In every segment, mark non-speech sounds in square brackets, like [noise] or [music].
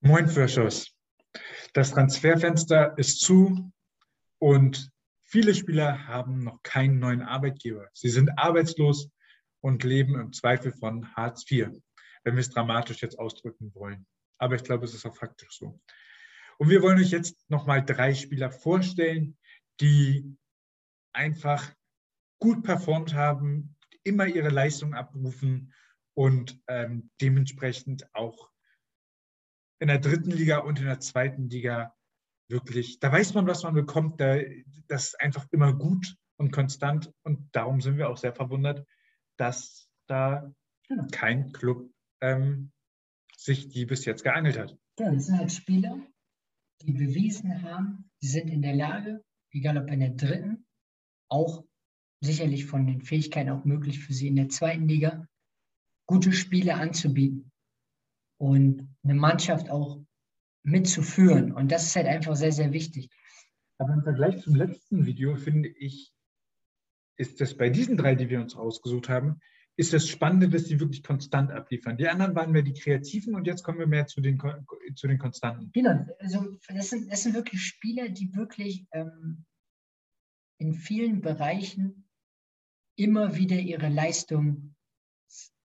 Moin Frischers. Das Transferfenster ist zu und viele Spieler haben noch keinen neuen Arbeitgeber. Sie sind arbeitslos und leben im Zweifel von Hartz IV, wenn wir es dramatisch jetzt ausdrücken wollen. Aber ich glaube, es ist auch faktisch so. Und wir wollen euch jetzt nochmal drei Spieler vorstellen, die einfach gut performt haben, immer ihre Leistung abrufen und ähm, dementsprechend auch in der dritten Liga und in der zweiten Liga wirklich, da weiß man, was man bekommt. Da, das ist einfach immer gut und konstant. Und darum sind wir auch sehr verwundert, dass da genau. kein Club ähm, sich die bis jetzt geangelt hat. Ja, das sind halt Spieler, die bewiesen haben, sie sind in der Lage, egal ob in der dritten, auch sicherlich von den Fähigkeiten auch möglich für sie in der zweiten Liga, gute Spiele anzubieten und eine Mannschaft auch mitzuführen. Und das ist halt einfach sehr, sehr wichtig. Aber im Vergleich zum letzten Video finde ich, ist das bei diesen drei, die wir uns ausgesucht haben, ist das Spannende, dass sie wirklich konstant abliefern. Die anderen waren mehr die Kreativen und jetzt kommen wir mehr zu den, zu den Konstanten. Genau, also das sind, das sind wirklich Spieler, die wirklich ähm, in vielen Bereichen immer wieder ihre Leistung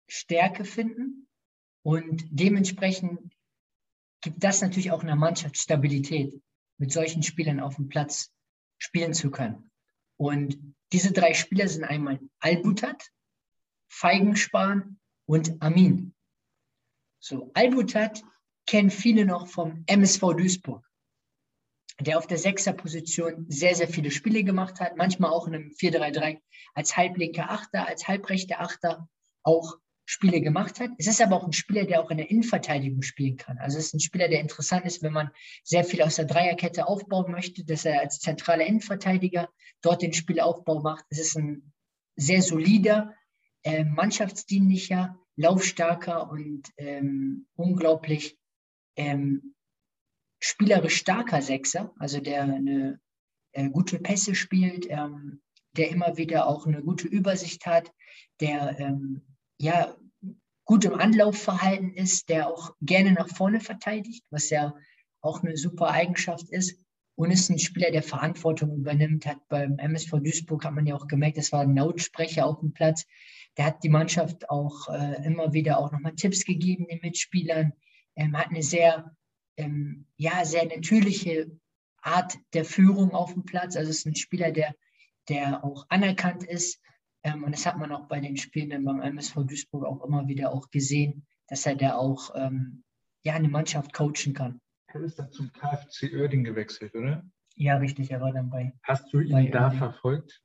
Stärke finden und dementsprechend gibt das natürlich auch einer Mannschaft Stabilität, mit solchen Spielern auf dem Platz spielen zu können. Und diese drei Spieler sind einmal Albutat, Feigenspan und Amin. So, Albutat kennen viele noch vom MSV Duisburg, der auf der Sechserposition sehr, sehr viele Spiele gemacht hat, manchmal auch in einem 4-3-3 als halblinker Achter, als halbrechter Achter, auch Spiele gemacht hat. Es ist aber auch ein Spieler, der auch in der Innenverteidigung spielen kann. Also es ist ein Spieler, der interessant ist, wenn man sehr viel aus der Dreierkette aufbauen möchte, dass er als zentraler Innenverteidiger dort den Spielaufbau macht. Es ist ein sehr solider, äh, mannschaftsdienlicher, laufstarker und ähm, unglaublich ähm, spielerisch starker Sechser, also der eine äh, gute Pässe spielt, ähm, der immer wieder auch eine gute Übersicht hat, der ähm, ja, gut im Anlaufverhalten ist, der auch gerne nach vorne verteidigt, was ja auch eine super Eigenschaft ist. Und ist ein Spieler, der Verantwortung übernimmt. Hat beim MSV Duisburg hat man ja auch gemerkt, das war ein Lautsprecher auf dem Platz. Der hat die Mannschaft auch äh, immer wieder auch nochmal Tipps gegeben den Mitspielern. Ähm, hat eine sehr, ähm, ja, sehr natürliche Art der Führung auf dem Platz. Also ist ein Spieler, der, der auch anerkannt ist ähm, und das hat man auch bei den Spielen beim MSV Duisburg auch immer wieder auch gesehen, dass er da auch ähm, ja, eine Mannschaft coachen kann. Er ist dann zum KfC Oerding gewechselt, oder? Ja, richtig, er war dann bei. Hast du ihn da Oerding. verfolgt?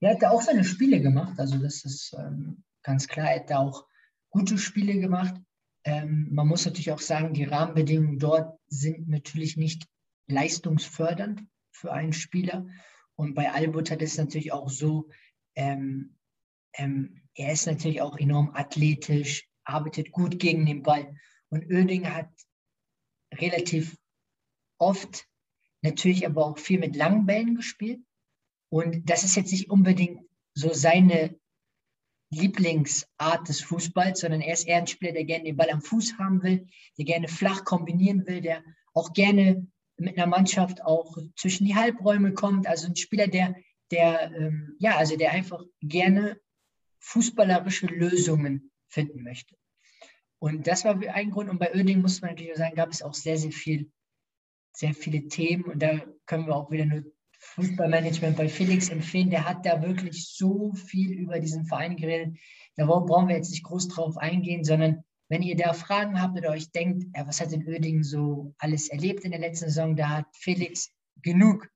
Er hat da auch seine Spiele gemacht, also das ist ähm, ganz klar, er hat da auch gute Spiele gemacht. Ähm, man muss natürlich auch sagen, die Rahmenbedingungen dort sind natürlich nicht leistungsfördernd für einen Spieler. Und bei Albut hat es natürlich auch so, ähm, ähm, er ist natürlich auch enorm athletisch, arbeitet gut gegen den Ball. Und Oerding hat relativ oft natürlich aber auch viel mit langen Bällen gespielt. Und das ist jetzt nicht unbedingt so seine Lieblingsart des Fußballs, sondern er ist eher ein Spieler, der gerne den Ball am Fuß haben will, der gerne flach kombinieren will, der auch gerne mit einer Mannschaft auch zwischen die Halbräume kommt. Also ein Spieler, der der, ähm, ja, also der einfach gerne fußballerische Lösungen finden möchte. Und das war ein Grund. Und bei Oerding muss man natürlich sagen, gab es auch sehr, sehr viel, sehr viele Themen. Und da können wir auch wieder nur Fußballmanagement bei Felix empfehlen. Der hat da wirklich so viel über diesen Verein geredet. Da brauchen wir jetzt nicht groß drauf eingehen, sondern wenn ihr da Fragen habt oder euch denkt, ja, was hat denn Oerding so alles erlebt in der letzten Saison, da hat Felix genug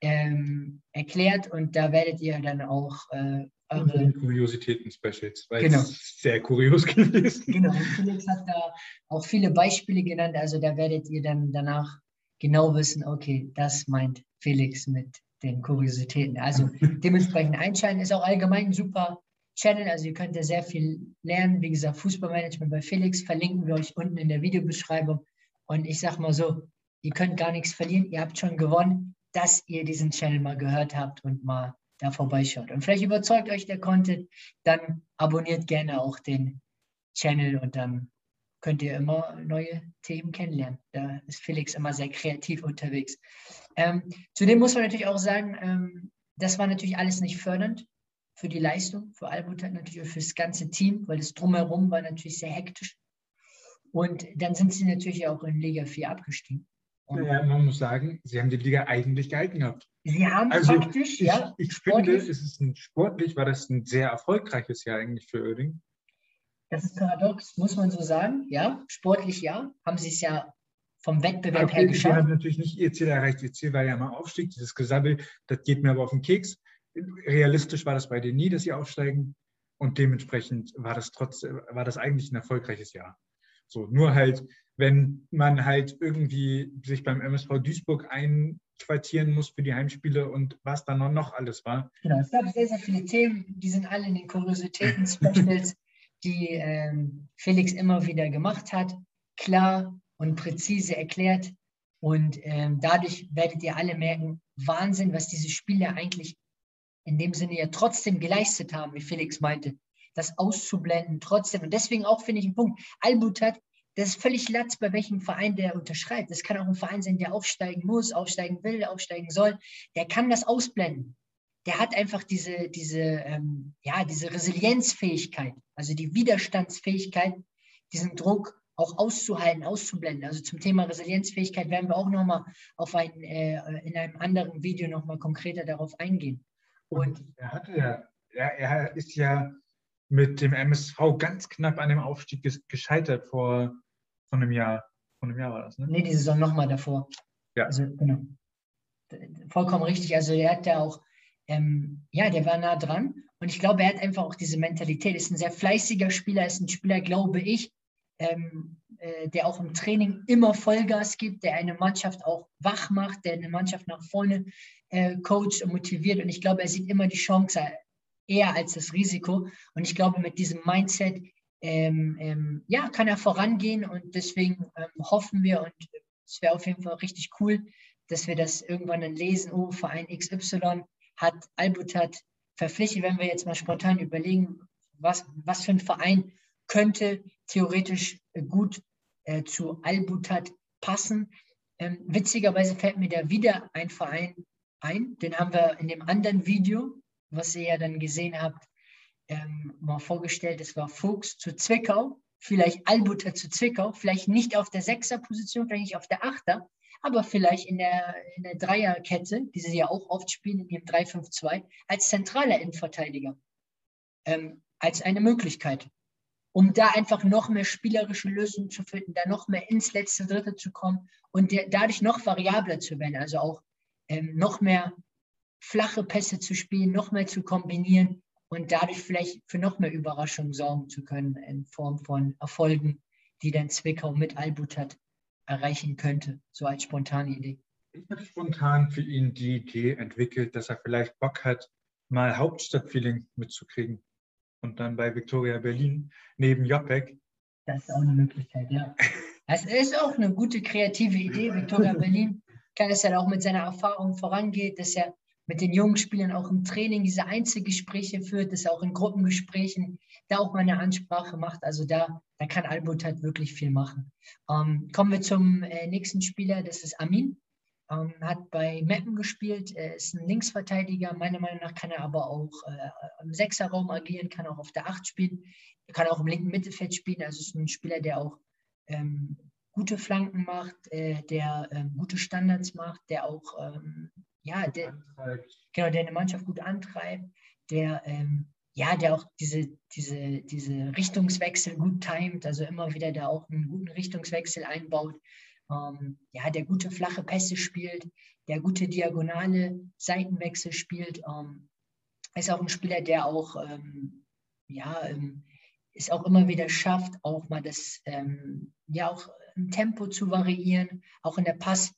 ähm, erklärt und da werdet ihr dann auch äh, eure Kuriositäten-Specials, weil genau. es sehr kurios [laughs] gewesen. Genau, und Felix hat da auch viele Beispiele genannt, also da werdet ihr dann danach genau wissen, okay, das meint Felix mit den Kuriositäten. Also [laughs] dementsprechend einschalten ist auch allgemein ein super Channel, also ihr könnt da sehr viel lernen. Wie gesagt, Fußballmanagement bei Felix verlinken wir euch unten in der Videobeschreibung. Und ich sag mal so, ihr könnt gar nichts verlieren, ihr habt schon gewonnen dass ihr diesen Channel mal gehört habt und mal da vorbeischaut. Und vielleicht überzeugt euch der Content, dann abonniert gerne auch den Channel und dann könnt ihr immer neue Themen kennenlernen. Da ist Felix immer sehr kreativ unterwegs. Ähm, zudem muss man natürlich auch sagen, ähm, das war natürlich alles nicht fördernd für die Leistung, für Albutat natürlich auch für das ganze Team, weil das drumherum war natürlich sehr hektisch. Und dann sind sie natürlich auch in Liga 4 abgestiegen. Naja, man muss sagen, sie haben die Liga eigentlich gehalten gehabt. Sie haben also faktisch, ich, ja. Ich finde, es ist ein, sportlich war das ein sehr erfolgreiches Jahr eigentlich für Oerding. Das ist paradox, muss man so sagen. Ja, sportlich ja, haben sie es ja vom Wettbewerb okay, her geschafft. Sie haben natürlich nicht ihr Ziel erreicht. Ihr Ziel war ja mal Aufstieg, dieses Gesabbel, das geht mir aber auf den Keks. Realistisch war das bei denen nie, dass sie aufsteigen. Und dementsprechend war das trotz, war das eigentlich ein erfolgreiches Jahr. So, nur halt, wenn man halt irgendwie sich beim MSV Duisburg einquartieren muss für die Heimspiele und was dann noch alles war. Genau, es gab sehr, sehr viele Themen, die sind alle in den Kuriositäten-Specials, [laughs] die ähm, Felix immer wieder gemacht hat, klar und präzise erklärt. Und ähm, dadurch werdet ihr alle merken, Wahnsinn, was diese Spieler eigentlich in dem Sinne ja trotzdem geleistet haben, wie Felix meinte das auszublenden trotzdem. Und deswegen auch finde ich einen Punkt. Albutat, das ist völlig latz, bei welchem Verein der unterschreibt. Das kann auch ein Verein sein, der aufsteigen muss, aufsteigen will, aufsteigen soll. Der kann das ausblenden. Der hat einfach diese, diese, ähm, ja, diese Resilienzfähigkeit, also die Widerstandsfähigkeit, diesen Druck auch auszuhalten, auszublenden. Also zum Thema Resilienzfähigkeit werden wir auch nochmal äh, in einem anderen Video nochmal konkreter darauf eingehen. Und, Und er hatte ja, er, er ist ja mit dem MSV ganz knapp an dem Aufstieg gescheitert vor, vor einem Jahr. Vor einem Jahr war das, ne? Nee, die Saison nochmal davor. Ja. Also, genau. Vollkommen richtig. Also, er hat ja auch, ähm, ja, der war nah dran. Und ich glaube, er hat einfach auch diese Mentalität. Ist ein sehr fleißiger Spieler, ist ein Spieler, glaube ich, ähm, äh, der auch im Training immer Vollgas gibt, der eine Mannschaft auch wach macht, der eine Mannschaft nach vorne äh, coacht und motiviert. Und ich glaube, er sieht immer die Chance eher als das Risiko. Und ich glaube, mit diesem Mindset ähm, ähm, ja, kann er vorangehen und deswegen ähm, hoffen wir und es wäre auf jeden Fall richtig cool, dass wir das irgendwann dann lesen, oh, Verein XY hat Albutat verpflichtet, wenn wir jetzt mal spontan überlegen, was, was für ein Verein könnte theoretisch gut äh, zu Albutat passen. Ähm, witzigerweise fällt mir da wieder ein Verein ein, den haben wir in dem anderen Video was ihr ja dann gesehen habt, ähm, mal vorgestellt, es war Fuchs zu Zwickau, vielleicht Albuter zu Zwickau, vielleicht nicht auf der Sechser-Position, vielleicht nicht auf der Achter, aber vielleicht in der, in der Dreierkette, die sie ja auch oft spielen in ihrem 3-5-2, als zentraler Innenverteidiger. Ähm, als eine Möglichkeit, um da einfach noch mehr spielerische Lösungen zu finden, da noch mehr ins letzte Drittel zu kommen und der, dadurch noch variabler zu werden, also auch ähm, noch mehr flache Pässe zu spielen, noch mehr zu kombinieren und dadurch vielleicht für noch mehr Überraschungen sorgen zu können in Form von Erfolgen, die dann Zwickau mit Albutat erreichen könnte, so als spontane Idee. Ich habe spontan für ihn die Idee entwickelt, dass er vielleicht Bock hat, mal Hauptstadtfeeling mitzukriegen und dann bei Victoria Berlin neben Jopek. Das ist auch eine Möglichkeit, ja. [laughs] Das ist auch eine gute kreative Idee. Victoria Berlin kann es ja auch mit seiner Erfahrung vorangeht, dass er mit den jungen Spielern auch im Training diese Einzelgespräche führt, dass er auch in Gruppengesprächen da auch mal eine Ansprache macht. Also da, da kann Albut halt wirklich viel machen. Ähm, kommen wir zum äh, nächsten Spieler, das ist Amin. Ähm, hat bei Meppen gespielt, er ist ein Linksverteidiger. Meiner Meinung nach kann er aber auch äh, im Sechserraum agieren, kann auch auf der Acht spielen, kann auch im linken Mittelfeld spielen. Also ist ein Spieler, der auch ähm, gute Flanken macht, äh, der ähm, gute Standards macht, der auch ähm, ja, der, genau, der eine Mannschaft gut antreibt, der, ähm, ja, der auch diese, diese, diese Richtungswechsel gut timet, also immer wieder da auch einen guten Richtungswechsel einbaut, ähm, ja, der gute flache Pässe spielt, der gute diagonale Seitenwechsel spielt, ähm, ist auch ein Spieler, der auch, ähm, ja, ähm, es auch immer wieder schafft, auch mal das, ähm, ja, auch im Tempo zu variieren, auch in der Pass,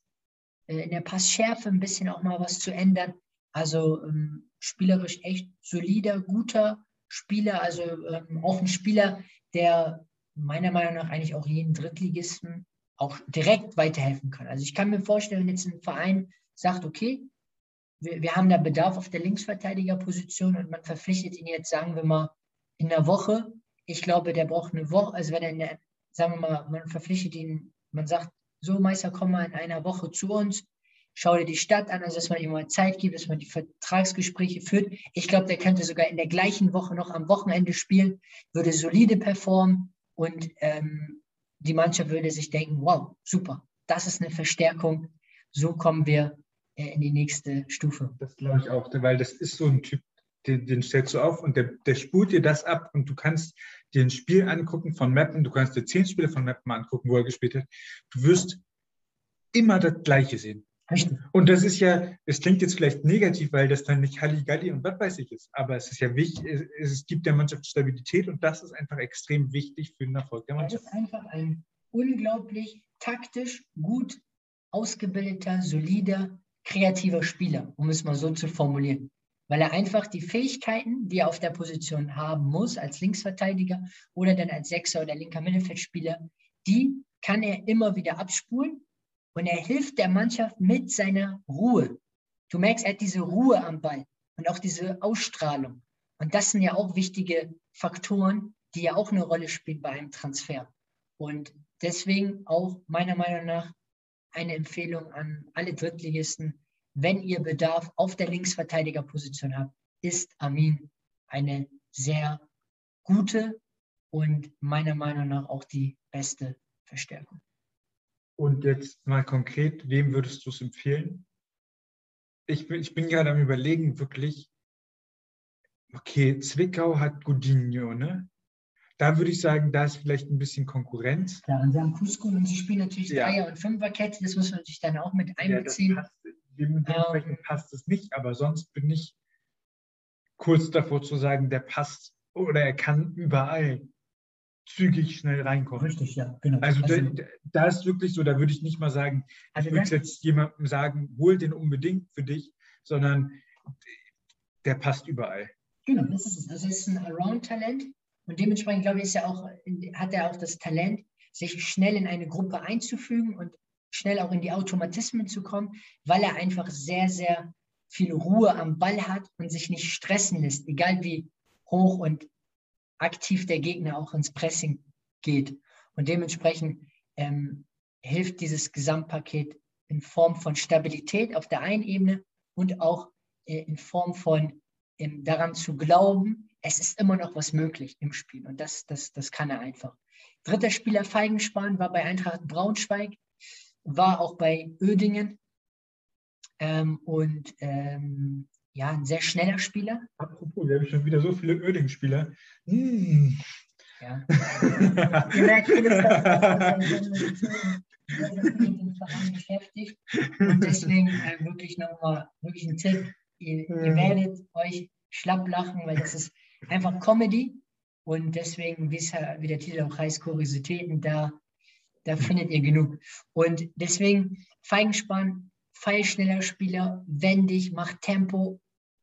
in der Passschärfe ein bisschen auch mal was zu ändern. Also ähm, spielerisch echt solider, guter Spieler, also ähm, auch ein Spieler, der meiner Meinung nach eigentlich auch jeden Drittligisten auch direkt weiterhelfen kann. Also ich kann mir vorstellen, wenn jetzt ein Verein sagt, okay, wir, wir haben da Bedarf auf der Linksverteidigerposition und man verpflichtet ihn jetzt, sagen wir mal, in der Woche. Ich glaube, der braucht eine Woche, also wenn er in der sagen wir mal, man verpflichtet ihn, man sagt, so Meister, komm mal in einer Woche zu uns, schau dir die Stadt an, also dass man ihm mal Zeit gibt, dass man die Vertragsgespräche führt. Ich glaube, der könnte sogar in der gleichen Woche noch am Wochenende spielen, würde solide performen und ähm, die Mannschaft würde sich denken, wow, super, das ist eine Verstärkung, so kommen wir äh, in die nächste Stufe. Das glaube ich auch, weil das ist so ein Typ, den, den stellst du auf und der, der spult dir das ab und du kannst dir ein Spiel angucken von Mappen, du kannst dir zehn Spiele von Mappen angucken, wo er gespielt hat. Du wirst immer das Gleiche sehen. Und das ist ja, es klingt jetzt vielleicht negativ, weil das dann nicht Halligalli und was weiß ich ist, aber es ist ja wichtig, es, es gibt der Mannschaft Stabilität und das ist einfach extrem wichtig für den Erfolg der Mannschaft. Er ist einfach ein unglaublich taktisch gut ausgebildeter, solider, kreativer Spieler, um es mal so zu formulieren weil er einfach die Fähigkeiten, die er auf der Position haben muss, als Linksverteidiger oder dann als Sechser oder linker Mittelfeldspieler, die kann er immer wieder abspulen und er hilft der Mannschaft mit seiner Ruhe. Du merkst, er hat diese Ruhe am Ball und auch diese Ausstrahlung. Und das sind ja auch wichtige Faktoren, die ja auch eine Rolle spielen bei einem Transfer. Und deswegen auch meiner Meinung nach eine Empfehlung an alle Drittligisten, wenn ihr Bedarf auf der Linksverteidigerposition habt, ist Amin eine sehr gute und meiner Meinung nach auch die beste Verstärkung. Und jetzt mal konkret, wem würdest du es empfehlen? Ich bin, ich bin gerade am Überlegen, wirklich, okay, Zwickau hat Godinho, ne? Da würde ich sagen, da ist vielleicht ein bisschen Konkurrenz. Klar, und sie haben Cusco und sie spielen natürlich ja. Dreier- und Fünferkette, das muss man natürlich dann auch mit einbeziehen. Ja, dementsprechend passt es nicht, aber sonst bin ich kurz davor zu sagen, der passt oder er kann überall zügig schnell reinkommen. Richtig, ja, genau. Also, also da, da, ist wirklich so, da würde ich nicht mal sagen, also ich würde jetzt jemandem sagen, hol den unbedingt für dich, sondern der passt überall. Genau, das ist es. Also es ist ein Around-Talent und dementsprechend, glaube ich, ist er auch, hat er auch das Talent, sich schnell in eine Gruppe einzufügen und schnell auch in die Automatismen zu kommen, weil er einfach sehr, sehr viel Ruhe am Ball hat und sich nicht stressen lässt, egal wie hoch und aktiv der Gegner auch ins Pressing geht. Und dementsprechend ähm, hilft dieses Gesamtpaket in Form von Stabilität auf der einen Ebene und auch äh, in Form von ähm, daran zu glauben, es ist immer noch was möglich im Spiel. Und das, das, das kann er einfach. Dritter Spieler Feigenspan war bei Eintracht Braunschweig war auch bei Oedingen ähm, und ähm, ja, ein sehr schneller Spieler. Apropos, wir haben schon wieder so viele Oedingen-Spieler. Hm. Ja. Ihr merkt, Philipp, mit dem Verein beschäftigt. Und deswegen äh, wirklich nochmal wirklich ein Tipp. Ihr, ihr werdet euch schlapp lachen, weil das ist einfach Comedy. Und deswegen, wie der Titel auch heißt, Kuriositäten, da da findet ihr genug. Und deswegen Feigenspann, feilschneller Spieler, wendig, macht Tempo,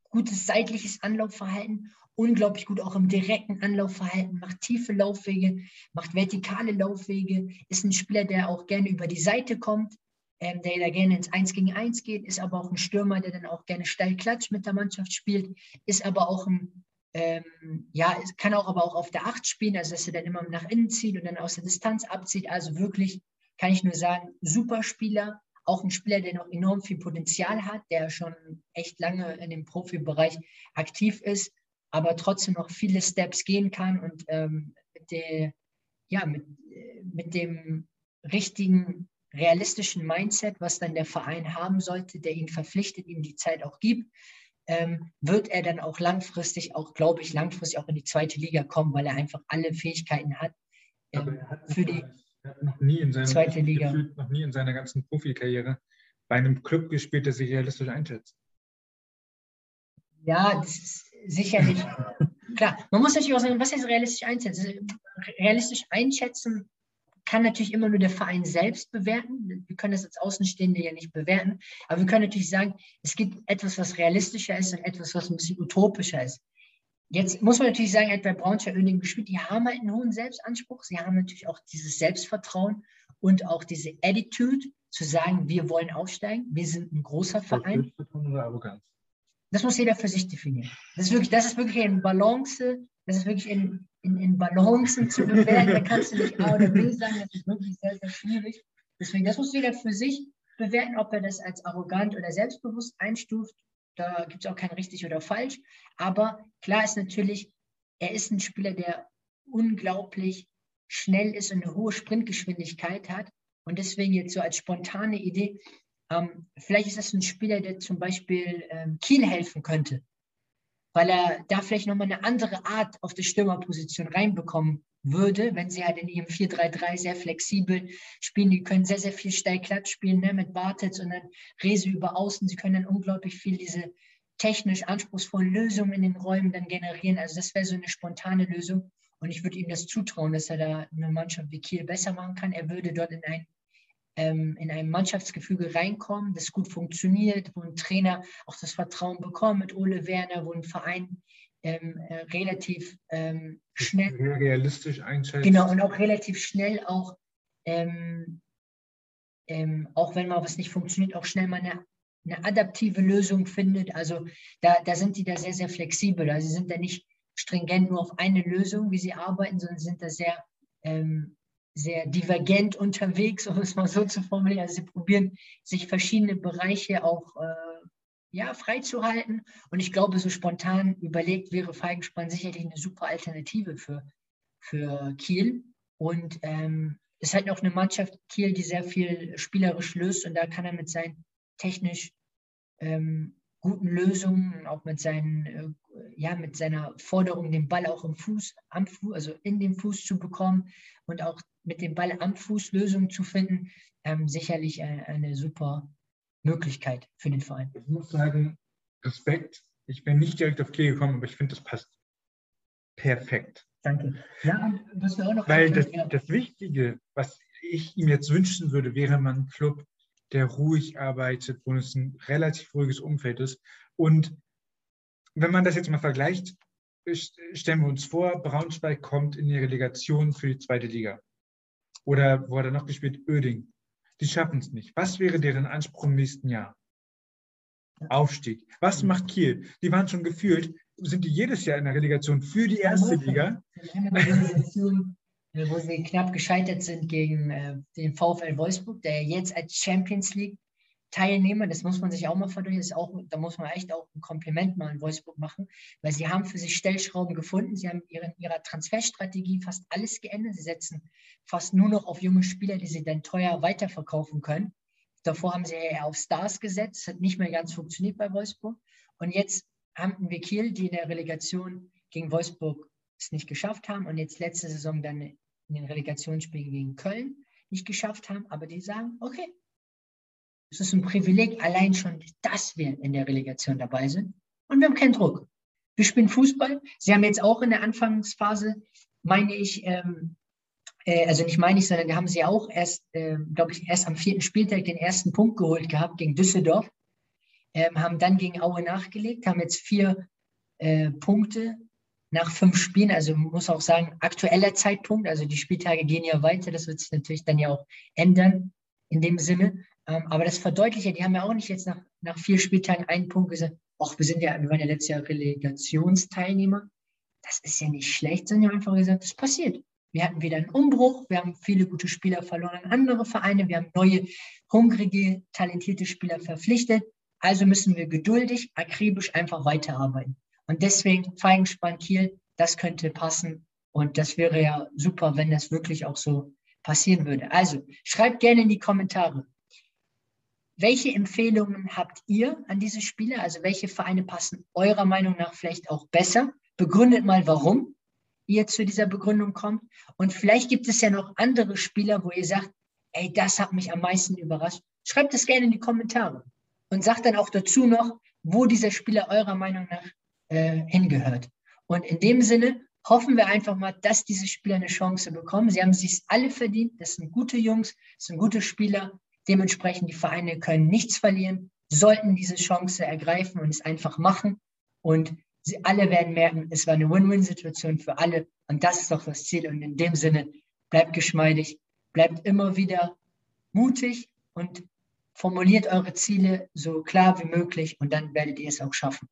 gutes seitliches Anlaufverhalten, unglaublich gut auch im direkten Anlaufverhalten, macht tiefe Laufwege, macht vertikale Laufwege, ist ein Spieler, der auch gerne über die Seite kommt, ähm, der da gerne ins 1 gegen 1 geht, ist aber auch ein Stürmer, der dann auch gerne steil klatsch mit der Mannschaft spielt, ist aber auch ein ähm, ja, es kann auch aber auch auf der 8 spielen, also dass er dann immer nach innen zieht und dann aus der Distanz abzieht. Also wirklich, kann ich nur sagen, super Spieler. Auch ein Spieler, der noch enorm viel Potenzial hat, der schon echt lange in dem Profibereich aktiv ist, aber trotzdem noch viele Steps gehen kann und ähm, mit, der, ja, mit, mit dem richtigen realistischen Mindset, was dann der Verein haben sollte, der ihn verpflichtet, ihm die Zeit auch gibt, ähm, wird er dann auch langfristig, auch glaube ich, langfristig auch in die zweite Liga kommen, weil er einfach alle Fähigkeiten hat, ähm, hat für die noch nie in seiner, zweite Liga. Gefühlt, noch nie in seiner ganzen Profikarriere bei einem Club gespielt, der sich realistisch einschätzt. Ja, das ist sicherlich. [laughs] Klar, man muss natürlich auch sagen, was heißt realistisch einschätzen? Realistisch einschätzen kann natürlich immer nur der Verein selbst bewerten. Wir können das als Außenstehende ja nicht bewerten. Aber wir können natürlich sagen, es gibt etwas, was realistischer ist und etwas, was ein bisschen utopischer ist. Jetzt muss man natürlich sagen, etwa Braunschweig Öningen gespielt, die haben halt einen hohen Selbstanspruch. Sie haben natürlich auch dieses Selbstvertrauen und auch diese Attitude, zu sagen, wir wollen aufsteigen, wir sind ein großer Verein. Das muss jeder für sich definieren. Das ist wirklich, das ist wirklich eine Balance das ist wirklich in, in, in Balancen zu bewerten. Da kannst du nicht A oder B sagen, das ist wirklich sehr, sehr schwierig. Deswegen, das muss jeder für sich bewerten, ob er das als arrogant oder selbstbewusst einstuft. Da gibt es auch kein richtig oder falsch. Aber klar ist natürlich, er ist ein Spieler, der unglaublich schnell ist und eine hohe Sprintgeschwindigkeit hat. Und deswegen jetzt so als spontane Idee, ähm, vielleicht ist das ein Spieler, der zum Beispiel ähm, Kiel helfen könnte, weil er da vielleicht nochmal eine andere Art auf die Stürmerposition reinbekommen würde, wenn sie halt in ihrem 4-3-3 sehr flexibel spielen. Die können sehr, sehr viel Steilklatsch spielen ne, mit Bartels und dann Rese über Außen. Sie können dann unglaublich viel diese technisch anspruchsvollen Lösungen in den Räumen dann generieren. Also das wäre so eine spontane Lösung. Und ich würde ihm das zutrauen, dass er da eine Mannschaft wie Kiel besser machen kann. Er würde dort in ein ähm, in ein Mannschaftsgefüge reinkommen, das gut funktioniert, wo ein Trainer auch das Vertrauen bekommt mit Ole Werner, wo ein Verein ähm, äh, relativ ähm, schnell. Realistisch einschätzt. Genau, und auch relativ schnell auch, ähm, ähm, auch wenn mal was nicht funktioniert, auch schnell mal eine, eine adaptive Lösung findet. Also da, da sind die da sehr, sehr flexibel. Also sie sind da nicht stringent nur auf eine Lösung, wie sie arbeiten, sondern sind da sehr ähm, sehr divergent unterwegs, um es mal so zu formulieren. Also sie probieren, sich verschiedene Bereiche auch äh, ja, freizuhalten. Und ich glaube, so spontan überlegt wäre Feigenspann sicherlich eine super Alternative für, für Kiel. Und ähm, es halt auch eine Mannschaft Kiel, die sehr viel spielerisch löst. Und da kann er mit seinen technisch ähm, guten Lösungen, auch mit seinen, äh, ja, mit seiner Forderung, den Ball auch im Fuß, am Fuß, also in den Fuß zu bekommen und auch mit dem Ball am Fuß Lösungen zu finden, ähm, sicherlich eine, eine, super Möglichkeit für den Verein. Ich muss sagen, Respekt. Ich bin nicht direkt auf Kiel gekommen, aber ich finde, das passt perfekt. Danke. Ja, was wir auch noch Weil das, das Wichtige, was ich ihm jetzt wünschen würde, wäre man Club, der ruhig arbeitet, wo es ein relativ ruhiges Umfeld ist. Und wenn man das jetzt mal vergleicht, stellen wir uns vor, Braunschweig kommt in die Relegation für die zweite Liga. Oder wo hat er noch gespielt? Öding. Die schaffen es nicht. Was wäre deren Anspruch im nächsten Jahr? Aufstieg. Was macht Kiel? Die waren schon gefühlt, sind die jedes Jahr in der Relegation für die erste Liga. Wo sie knapp gescheitert sind gegen äh, den VfL Wolfsburg, der jetzt als Champions League Teilnehmer, das muss man sich auch mal verdurchen, da muss man echt auch ein Kompliment mal in Wolfsburg machen, weil sie haben für sich Stellschrauben gefunden, sie haben in ihrer Transferstrategie fast alles geändert, sie setzen fast nur noch auf junge Spieler, die sie dann teuer weiterverkaufen können. Davor haben sie eher auf Stars gesetzt, hat nicht mehr ganz funktioniert bei Wolfsburg. Und jetzt haben wir Kiel, die in der Relegation gegen Wolfsburg es nicht geschafft haben und jetzt letzte Saison dann in den Relegationsspielen gegen Köln nicht geschafft haben, aber die sagen, okay, es ist ein Privileg allein schon, dass wir in der Relegation dabei sind. Und wir haben keinen Druck. Wir spielen Fußball. Sie haben jetzt auch in der Anfangsphase, meine ich, ähm, äh, also nicht meine ich, sondern da haben sie auch erst, äh, glaube ich, erst am vierten Spieltag den ersten Punkt geholt gehabt gegen Düsseldorf. Ähm, haben dann gegen Aue nachgelegt, haben jetzt vier äh, Punkte nach fünf Spielen. Also muss auch sagen, aktueller Zeitpunkt. Also die Spieltage gehen ja weiter. Das wird sich natürlich dann ja auch ändern in dem Sinne. Ähm, aber das verdeutlicht die haben ja auch nicht jetzt nach, nach vier Spieltagen einen Punkt gesagt, ach, wir sind ja, wir waren ja letztes Jahr Relegationsteilnehmer. Das ist ja nicht schlecht, sondern einfach gesagt, das passiert. Wir hatten wieder einen Umbruch, wir haben viele gute Spieler verloren an andere Vereine, wir haben neue, hungrige, talentierte Spieler verpflichtet. Also müssen wir geduldig, akribisch einfach weiterarbeiten. Und deswegen Feigenspann Kiel, das könnte passen. Und das wäre ja super, wenn das wirklich auch so passieren würde. Also schreibt gerne in die Kommentare, welche Empfehlungen habt ihr an diese Spieler? Also welche Vereine passen eurer Meinung nach vielleicht auch besser? Begründet mal, warum ihr zu dieser Begründung kommt. Und vielleicht gibt es ja noch andere Spieler, wo ihr sagt, ey, das hat mich am meisten überrascht. Schreibt es gerne in die Kommentare und sagt dann auch dazu noch, wo dieser Spieler eurer Meinung nach äh, hingehört. Und in dem Sinne hoffen wir einfach mal, dass diese Spieler eine Chance bekommen. Sie haben es sich alle verdient. Das sind gute Jungs, das sind gute Spieler. Dementsprechend, die Vereine können nichts verlieren, sollten diese Chance ergreifen und es einfach machen. Und sie alle werden merken, es war eine Win-Win-Situation für alle. Und das ist doch das Ziel. Und in dem Sinne, bleibt geschmeidig, bleibt immer wieder mutig und formuliert eure Ziele so klar wie möglich und dann werdet ihr es auch schaffen.